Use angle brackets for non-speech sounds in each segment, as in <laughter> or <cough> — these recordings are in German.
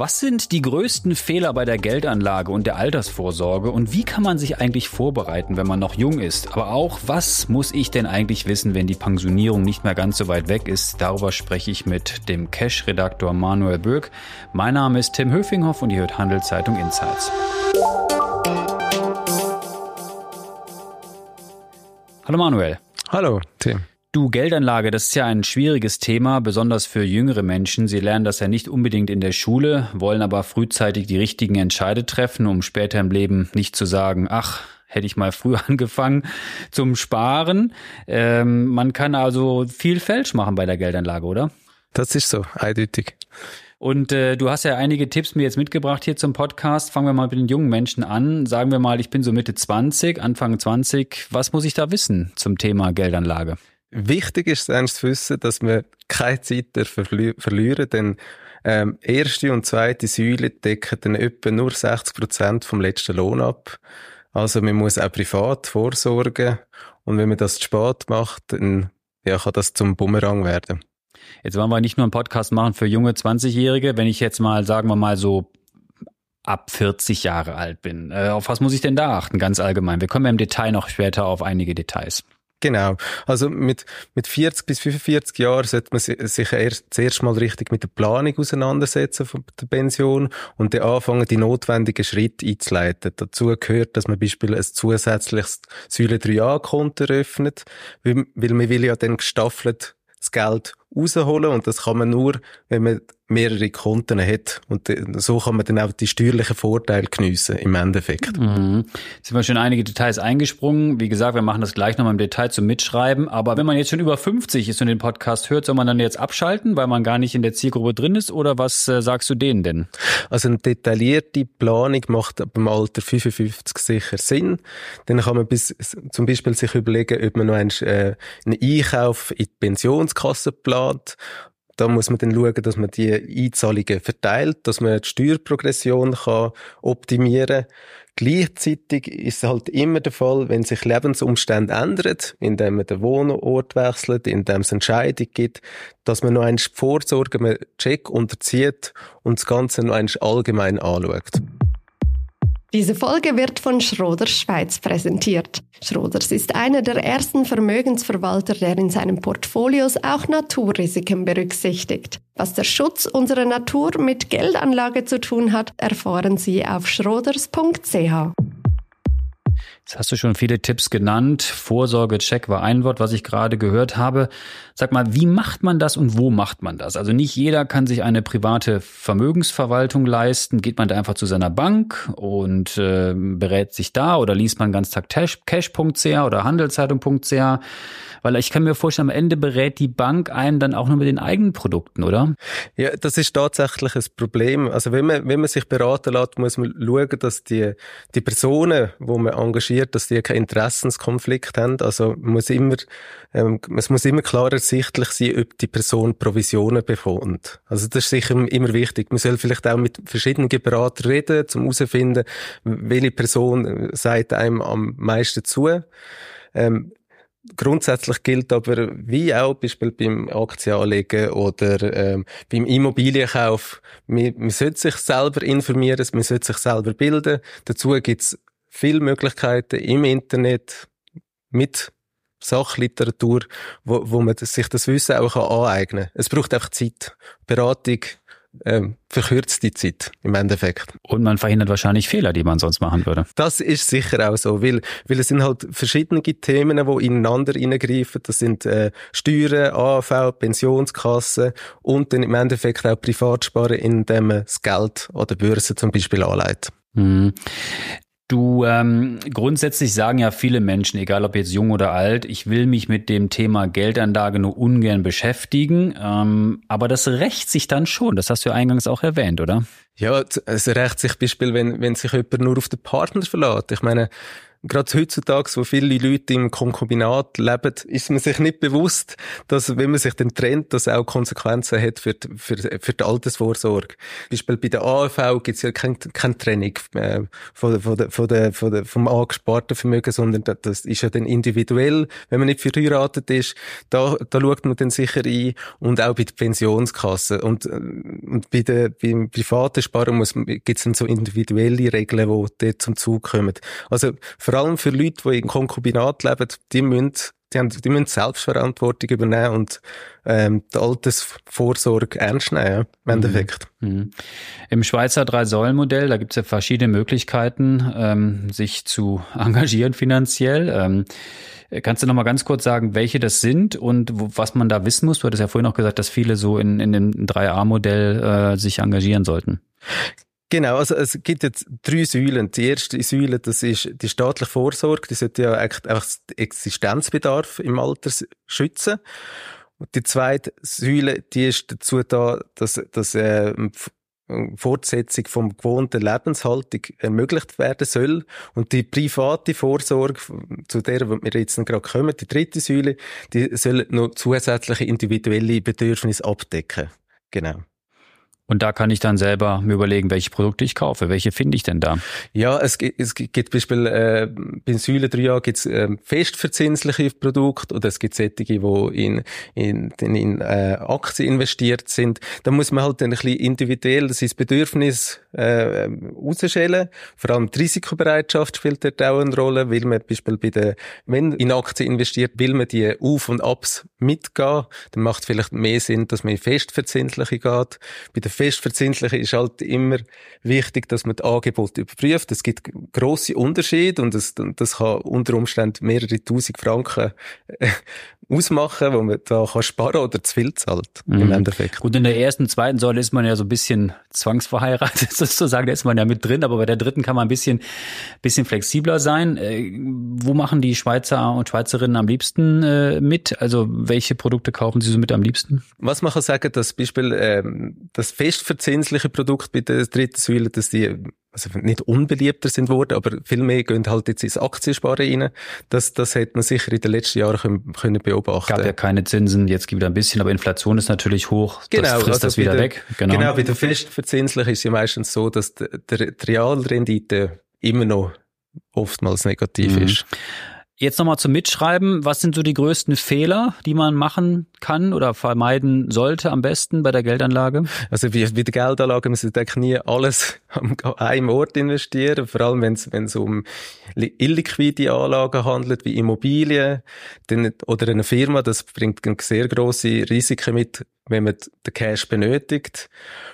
Was sind die größten Fehler bei der Geldanlage und der Altersvorsorge und wie kann man sich eigentlich vorbereiten, wenn man noch jung ist? Aber auch, was muss ich denn eigentlich wissen, wenn die Pensionierung nicht mehr ganz so weit weg ist? Darüber spreche ich mit dem Cash-Redaktor Manuel Böck. Mein Name ist Tim Höfinghoff und ihr hört Handelszeitung Insights. Hallo Manuel. Hallo Tim. Du, Geldanlage, das ist ja ein schwieriges Thema, besonders für jüngere Menschen. Sie lernen das ja nicht unbedingt in der Schule, wollen aber frühzeitig die richtigen Entscheide treffen, um später im Leben nicht zu sagen, ach, hätte ich mal früher <laughs> angefangen zum Sparen. Ähm, man kann also viel falsch machen bei der Geldanlage, oder? Das ist so, eindeutig. Und äh, du hast ja einige Tipps mir jetzt mitgebracht hier zum Podcast. Fangen wir mal mit den jungen Menschen an. Sagen wir mal, ich bin so Mitte 20, Anfang 20. Was muss ich da wissen zum Thema Geldanlage? Wichtig ist es zu wissen, dass wir keine Zeit verli verlieren, denn ähm, erste und zweite Säule decken dann etwa nur 60 Prozent vom letzten Lohn ab. Also man muss auch privat vorsorgen und wenn man das zu spät macht, dann ja, kann das zum Bumerang werden. Jetzt wollen wir nicht nur einen Podcast machen für junge 20-Jährige. Wenn ich jetzt mal, sagen wir mal so ab 40 Jahre alt bin, äh, auf was muss ich denn da achten, ganz allgemein? Wir kommen ja im Detail noch später auf einige Details. Genau. Also mit, mit 40 bis 45 Jahren sollte man sich erst zuerst mal richtig mit der Planung auseinandersetzen von der Pension und dann anfangen, die notwendigen Schritte einzuleiten. Dazu gehört, dass man beispielsweise ein zusätzliches Säule 3a-Konto eröffnet, weil, weil man will ja dann gestaffelt das Geld rausholen und das kann man nur, wenn man mehrere Konten hat. Und so kann man dann auch die steuerlichen Vorteile geniessen im Endeffekt. Mhm. Jetzt sind wir schon einige Details eingesprungen. Wie gesagt, wir machen das gleich nochmal im Detail zum Mitschreiben. Aber wenn man jetzt schon über 50 ist und den Podcast hört, soll man dann jetzt abschalten, weil man gar nicht in der Zielgruppe drin ist? Oder was äh, sagst du denen denn? Also eine detaillierte Planung macht ab dem Alter 55 sicher Sinn. Dann kann man bis, zum Beispiel sich überlegen, ob man noch einen, äh, einen Einkauf in die Pensionskasse plant da muss man dann schauen, dass man die Einzahlungen verteilt, dass man die Steuerprogression kann optimieren kann. Gleichzeitig ist es halt immer der Fall, wenn sich Lebensumstände ändern, indem man den Wohnort wechselt, indem es Entscheidungen gibt, dass man noch einen Vorsorge, einen Check unterzieht und das Ganze noch einmal allgemein anschaut. Diese Folge wird von Schroders Schweiz präsentiert. Schroders ist einer der ersten Vermögensverwalter, der in seinen Portfolios auch Naturrisiken berücksichtigt. Was der Schutz unserer Natur mit Geldanlage zu tun hat, erfahren Sie auf schroders.ch. Jetzt hast du schon viele Tipps genannt. Vorsorgecheck war ein Wort, was ich gerade gehört habe. Sag mal, wie macht man das und wo macht man das? Also nicht jeder kann sich eine private Vermögensverwaltung leisten. Geht man da einfach zu seiner Bank und äh, berät sich da oder liest man ganz Tag cash.ch oder handelszeitung.ch? Weil ich kann mir vorstellen, am Ende berät die Bank einen dann auch nur mit den eigenen Produkten, oder? Ja, das ist tatsächlich ein Problem. Also wenn man, wenn man sich beraten lässt, muss man schauen, dass die, die Personen, wo man engagiert, dass die keinen Interessenskonflikt haben. Also muss immer, ähm, es muss immer klar ersichtlich sein, ob die Person Provisionen bekommt. Also das ist sicher immer wichtig. Man soll vielleicht auch mit verschiedenen Beratern reden, um herauszufinden, welche Person sagt einem am meisten zu. Ähm, Grundsätzlich gilt aber, wie auch beispielsweise beim Aktienanlegen oder ähm, beim Immobilienkauf, man, man sollte sich selber informieren, man sollte sich selber bilden. Dazu gibt's viele Möglichkeiten im Internet mit Sachliteratur, wo, wo man sich das Wissen auch aneignen kann. Es braucht einfach Zeit. Beratung ähm, verkürzt die Zeit im Endeffekt. Und man verhindert wahrscheinlich Fehler, die man sonst machen würde. Das ist sicher auch so, weil, weil es sind halt verschiedene Themen, die ineinander hineingreifen. Das sind äh, Steuern, AV, Pensionskassen und dann im Endeffekt auch Privatsparen, indem man das Geld an der Börse zum Beispiel anlegt. Mhm. Du, ähm, grundsätzlich sagen ja viele Menschen, egal ob jetzt jung oder alt, ich will mich mit dem Thema Geldanlage nur ungern beschäftigen. Ähm, aber das rächt sich dann schon. Das hast du ja eingangs auch erwähnt, oder? Ja, es rächt sich Beispiel, wenn, wenn sich jemand nur auf den Partner verlässt. Ich meine, gerade heutzutage, wo viele Leute im Konkubinat leben, ist man sich nicht bewusst, dass, wenn man sich dann trennt, das auch Konsequenzen hat für die, für, für die Altersvorsorge. Beispiel bei der AV gibt es ja keine, keine Trennung äh, von, von, der, von, von vom angesparten Vermögen, sondern das ist ja dann individuell, wenn man nicht verheiratet ist, da, da schaut man dann sicher ein und auch bei der Pensionskasse und, äh, und bei der, beim privaten Sparen gibt es dann so individuelle Regeln, die dort zum Zug kommen. Also vor allem für Leute, die in Konkubinat leben, die müssen, die, haben, die müssen Selbstverantwortung übernehmen und ähm, die Altersvorsorge ernst nehmen, im Endeffekt. Mhm. Mhm. Im Schweizer Drei-Säulen-Modell, da gibt es ja verschiedene Möglichkeiten, ähm, sich zu <laughs> engagieren finanziell. Ähm, Kannst du noch mal ganz kurz sagen, welche das sind und wo, was man da wissen muss? Du hattest ja vorhin noch gesagt, dass viele so in, in dem 3a-Modell äh, sich engagieren sollten. Genau, also es gibt jetzt drei Säulen. Die erste Säule, das ist die staatliche Vorsorge, die sollte ja eigentlich einfach den Existenzbedarf im Alter schützen. Und die zweite Säule, die ist dazu da, dass, dass äh, Fortsetzung vom gewohnten Lebenshaltung ermöglicht werden soll. Und die private Vorsorge, zu der wir jetzt gerade kommen, die dritte Säule, die soll noch zusätzliche individuelle Bedürfnisse abdecken. Genau. Und da kann ich dann selber mir überlegen, welche Produkte ich kaufe. Welche finde ich denn da? Ja, es gibt, es gibt Beispiel, äh, bei Säule 3a gibt es äh, festverzinsliche Produkte oder es gibt solche, die in, in, in, in äh, Aktien investiert sind. Da muss man halt ein bisschen individuell sein Bedürfnis äh, rausschälen. Vor allem die Risikobereitschaft spielt dort auch eine Rolle, weil man Beispiel bei der, wenn in Aktien investiert, will man die Auf- und Abs mitgehen. Dann macht es vielleicht mehr Sinn, dass man in festverzinsliche geht. Bei der Festverzinsliche ist halt immer wichtig, dass man das Angebot überprüft. Es gibt grosse Unterschiede und das, das kann unter Umständen mehrere tausend Franken äh, ausmachen, wo man da kann sparen oder zu viel zahlt mhm. im Endeffekt. Gut, in der ersten, zweiten Säule ist man ja so ein bisschen zwangsverheiratet <laughs> sozusagen, da ist man ja mit drin, aber bei der dritten kann man ein bisschen, bisschen flexibler sein. Äh, wo machen die Schweizer und Schweizerinnen am liebsten äh, mit? Also welche Produkte kaufen sie so mit am liebsten? Was man kann sagen, das Beispiel, ähm, das festverzinsliche Produkt bei der dritten Säule, dass die also nicht unbeliebter sind worden, aber viel mehr gehen halt jetzt ins Aktiensparen rein. Das, das hat man sicher in den letzten Jahren können, können beobachten. Gab ja keine Zinsen, jetzt gibt es ein bisschen, aber Inflation ist natürlich hoch. Genau, das frisst also das wieder der, weg. Genau. genau, bei der festverzinslichen ist es ja meistens so, dass die, die Realrendite immer noch oftmals negativ mhm. ist. Jetzt nochmal zum Mitschreiben. Was sind so die größten Fehler, die man machen kann oder vermeiden sollte am besten bei der Geldanlage? Also wie bei der Geldanlage müssen Sie nie alles <laughs> an einem Ort investieren, vor allem wenn es, um illiquide Anlagen handelt, wie Immobilien oder eine Firma, das bringt sehr große Risiken mit, wenn man den Cash benötigt.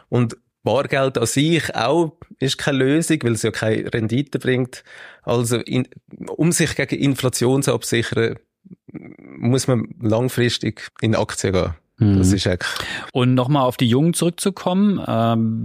Und Bargeld an sich auch ist keine Lösung, weil es ja keine Rendite bringt. Also, in, um sich gegen Inflation zu absichern, muss man langfristig in Aktien gehen. Das mhm. ist eigentlich. Und nochmal auf die Jungen zurückzukommen, ähm,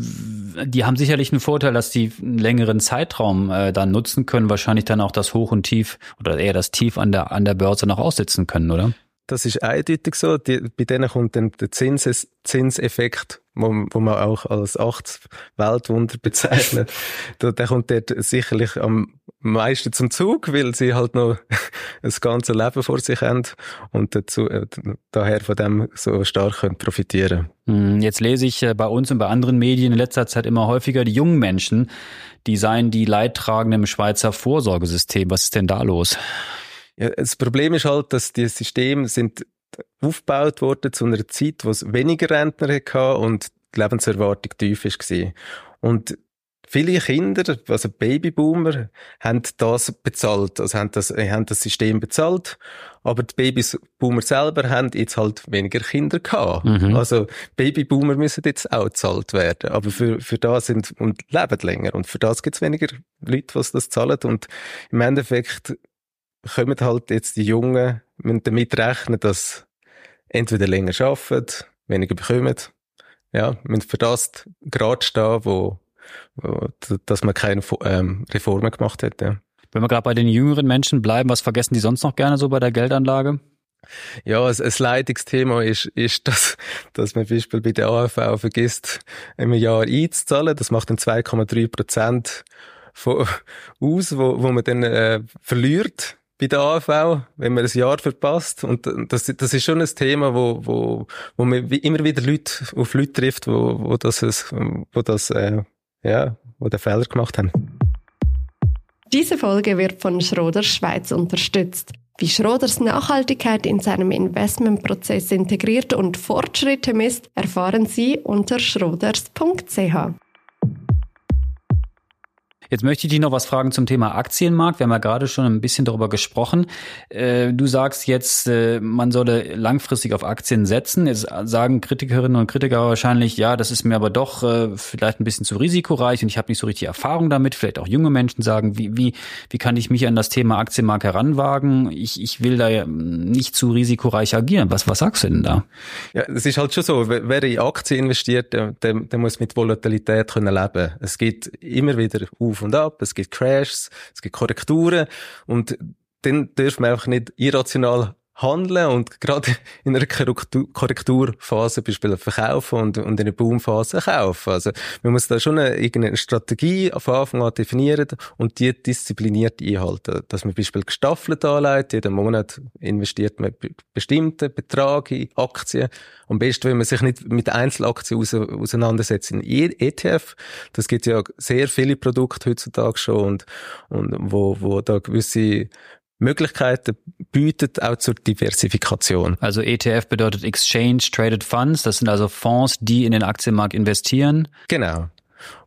die haben sicherlich einen Vorteil, dass die einen längeren Zeitraum äh, dann nutzen können, wahrscheinlich dann auch das Hoch und Tief oder eher das Tief an der, an der Börse noch aussitzen können, oder? Das ist eindeutig so. Die, bei denen kommt dann der Zinses, Zinseffekt, wo, wo man auch als acht Weltwunder <laughs> bezeichnet. der, der kommt dort sicherlich am meisten zum Zug, weil sie halt noch <laughs> das ganze Leben vor sich haben und dazu, äh, daher von dem so stark können profitieren hm, Jetzt lese ich äh, bei uns und bei anderen Medien in letzter Zeit immer häufiger die jungen Menschen, die seien die Leidtragenden im Schweizer Vorsorgesystem. Was ist denn da los? Ja, das Problem ist halt, dass die Systeme sind aufgebaut worden zu einer Zeit, wo es weniger Rentner hatte und die Lebenserwartung tief war. Und viele Kinder, also Babyboomer, haben das bezahlt, also haben das, haben das System bezahlt, aber die Babyboomer selber haben jetzt halt weniger Kinder gehabt. Mhm. Also Babyboomer müssen jetzt auch bezahlt werden, aber für, für das sind, und leben länger, und für das gibt es weniger Leute, die das zahlen, und im Endeffekt kommen halt jetzt die Jungen, müssen damit rechnen, dass entweder länger arbeiten, weniger bekommen, ja, müssen für das gerade stehen, wo, wo dass man keine ähm, Reformen gemacht hat, ja. Wenn wir gerade bei den jüngeren Menschen bleiben, was vergessen die sonst noch gerne so bei der Geldanlage? Ja, ein, ein Leitungsthema ist, ist dass, dass man zum Beispiel bei der AFV vergisst, im Jahr einzuzahlen. Das macht dann 2,3 Prozent aus, wo, wo man dann äh, verliert bei der AV, wenn man ein Jahr verpasst. Und das, das ist schon ein Thema, wo, wo, wo man immer wieder Leute auf Leute trifft, wo, wo das, wo das, äh, ja, wo den Fehler gemacht haben. Diese Folge wird von Schroders Schweiz unterstützt. Wie Schroders Nachhaltigkeit in seinem Investmentprozess integriert und Fortschritte misst, erfahren Sie unter schroders.ch. Jetzt möchte ich dich noch was fragen zum Thema Aktienmarkt. Wir haben ja gerade schon ein bisschen darüber gesprochen. Äh, du sagst jetzt, äh, man solle langfristig auf Aktien setzen. Jetzt sagen Kritikerinnen und Kritiker wahrscheinlich, ja, das ist mir aber doch äh, vielleicht ein bisschen zu risikoreich und ich habe nicht so richtig Erfahrung damit. Vielleicht auch junge Menschen sagen, wie, wie, wie kann ich mich an das Thema Aktienmarkt heranwagen? Ich, ich will da nicht zu risikoreich agieren. Was, was sagst du denn da? Ja, es ist halt schon so, wer in Aktien investiert, der, der, muss mit Volatilität können leben. Es geht immer wieder auf auf und ab, es gibt Crashs, es gibt Korrekturen und dann dürfen wir einfach nicht irrational handeln und gerade <laughs> in einer Korrekturphase beispielsweise verkaufen und, und in einer Boomphase kaufen. Also man muss da schon eine, irgendeine Strategie auf Anfang an definieren und die diszipliniert einhalten. Dass man beispielsweise gestaffelt anlegt, jeden Monat investiert man bestimmte Betrag in Aktien. Am besten, wenn man sich nicht mit Einzelaktien auseinandersetzt in ETF. Das gibt ja sehr viele Produkte heutzutage schon und, und wo, wo da gewisse Möglichkeiten bietet, auch zur Diversifikation. Also ETF bedeutet Exchange Traded Funds, das sind also Fonds, die in den Aktienmarkt investieren. Genau.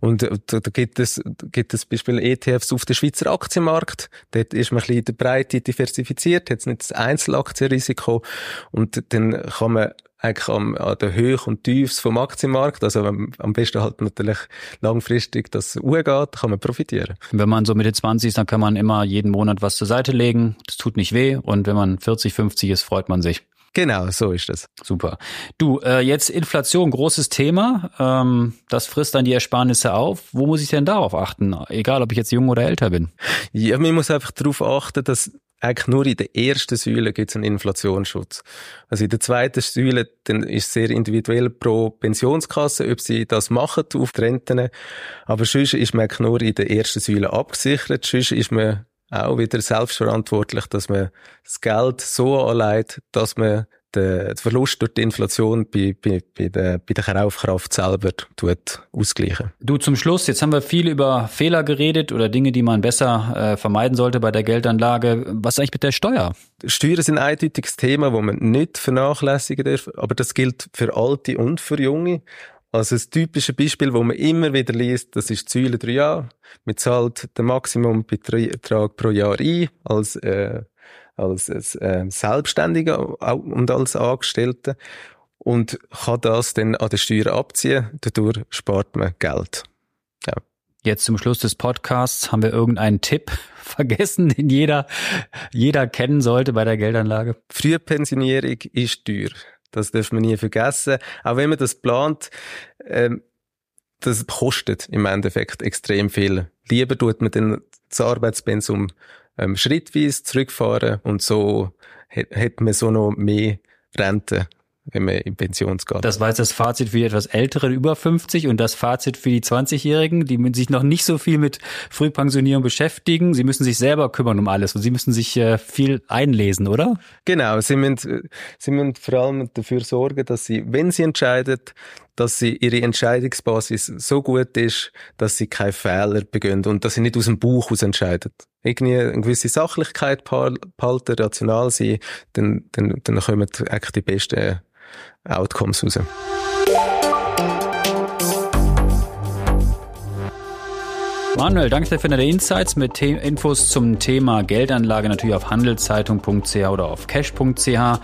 Und äh, da, gibt es, gibt es Beispiel ETFs auf den Schweizer Aktienmarkt. Dort ist man ein bisschen in der Breite diversifiziert, hat nicht das Einzelaktienrisiko. Und dann kann man eigentlich am, an der Höhe und Tiefs vom Aktienmarkt. Also am, am besten halt natürlich langfristig das umgeht, kann man profitieren. Wenn man so Mitte 20 ist, dann kann man immer jeden Monat was zur Seite legen. Das tut nicht weh. Und wenn man 40, 50 ist, freut man sich. Genau, so ist das. Super. Du, äh, jetzt Inflation, großes Thema. Ähm, das frisst dann die Ersparnisse auf. Wo muss ich denn darauf achten? Egal, ob ich jetzt jung oder älter bin. Ja, man muss einfach darauf achten, dass eigentlich nur in der ersten Säule gibt es einen Inflationsschutz. Also in der zweiten Säule dann ist es sehr individuell pro Pensionskasse, ob sie das machen auf die Renten. Aber sonst ist man nur in der ersten Säule abgesichert. Sonst ist man auch wieder selbstverantwortlich, dass man das Geld so anlegt, dass man den Verlust durch die Inflation bei, bei, bei, der, bei der Kaufkraft selber tut ausgleichen. Du zum Schluss, jetzt haben wir viel über Fehler geredet oder Dinge, die man besser äh, vermeiden sollte bei der Geldanlage. Was ist eigentlich mit der Steuer? Steuern sind ein eindeutiges Thema, wo man nicht vernachlässigen darf, aber das gilt für Alte und für Junge. Also das typische Beispiel, wo man immer wieder liest, das ist Säule 3a. Man zahlt den Maximumbetrag pro Jahr ein als äh, als äh, Selbstständiger und als Angestellter und kann das dann an der Steuer abziehen. Dadurch spart man Geld. Ja. Jetzt zum Schluss des Podcasts haben wir irgendeinen Tipp <laughs> vergessen, den jeder, jeder kennen sollte bei der Geldanlage. Frühpensionierung ist teuer. Das darf man nie vergessen. Auch wenn man das plant, ähm, das kostet im Endeffekt extrem viel. Lieber tut man dann das Arbeitspensum ähm, schrittweise zurückfahren und so hat man so noch mehr Rente wenn man in Pension geht. Das war jetzt das Fazit für die etwas älteren über 50 und das Fazit für die 20-Jährigen, die sich noch nicht so viel mit Frühpensionierung beschäftigen. Sie müssen sich selber kümmern um alles und sie müssen sich äh, viel einlesen, oder? Genau, sie müssen, sie müssen vor allem dafür sorgen, dass sie, wenn sie entscheiden, dass sie ihre Entscheidungsbasis so gut ist, dass sie keine Fehler begehen und dass sie nicht aus dem Buch aus entscheiden irgendwie eine gewisse Sachlichkeit behalten, rational sein, dann, dann, dann kommen eigentlich die besten Outcomes raus. Manuel, danke dir für deine Insights. Mit The Infos zum Thema Geldanlage natürlich auf handelszeitung.ch oder auf cash.ch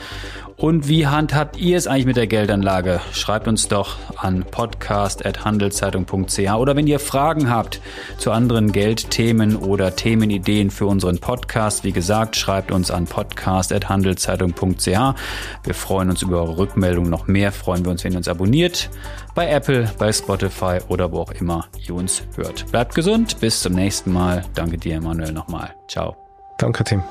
und wie handhabt ihr es eigentlich mit der Geldanlage? Schreibt uns doch an podcast.handelszeitung.ch oder wenn ihr Fragen habt zu anderen Geldthemen oder Themenideen für unseren Podcast, wie gesagt, schreibt uns an podcast.handelszeitung.ch. Wir freuen uns über eure Rückmeldung. Noch mehr freuen wir uns, wenn ihr uns abonniert. Bei Apple, bei Spotify oder wo auch immer ihr uns hört. Bleibt gesund. Bis zum nächsten Mal. Danke dir, Emanuel, nochmal. Ciao. Danke, Tim.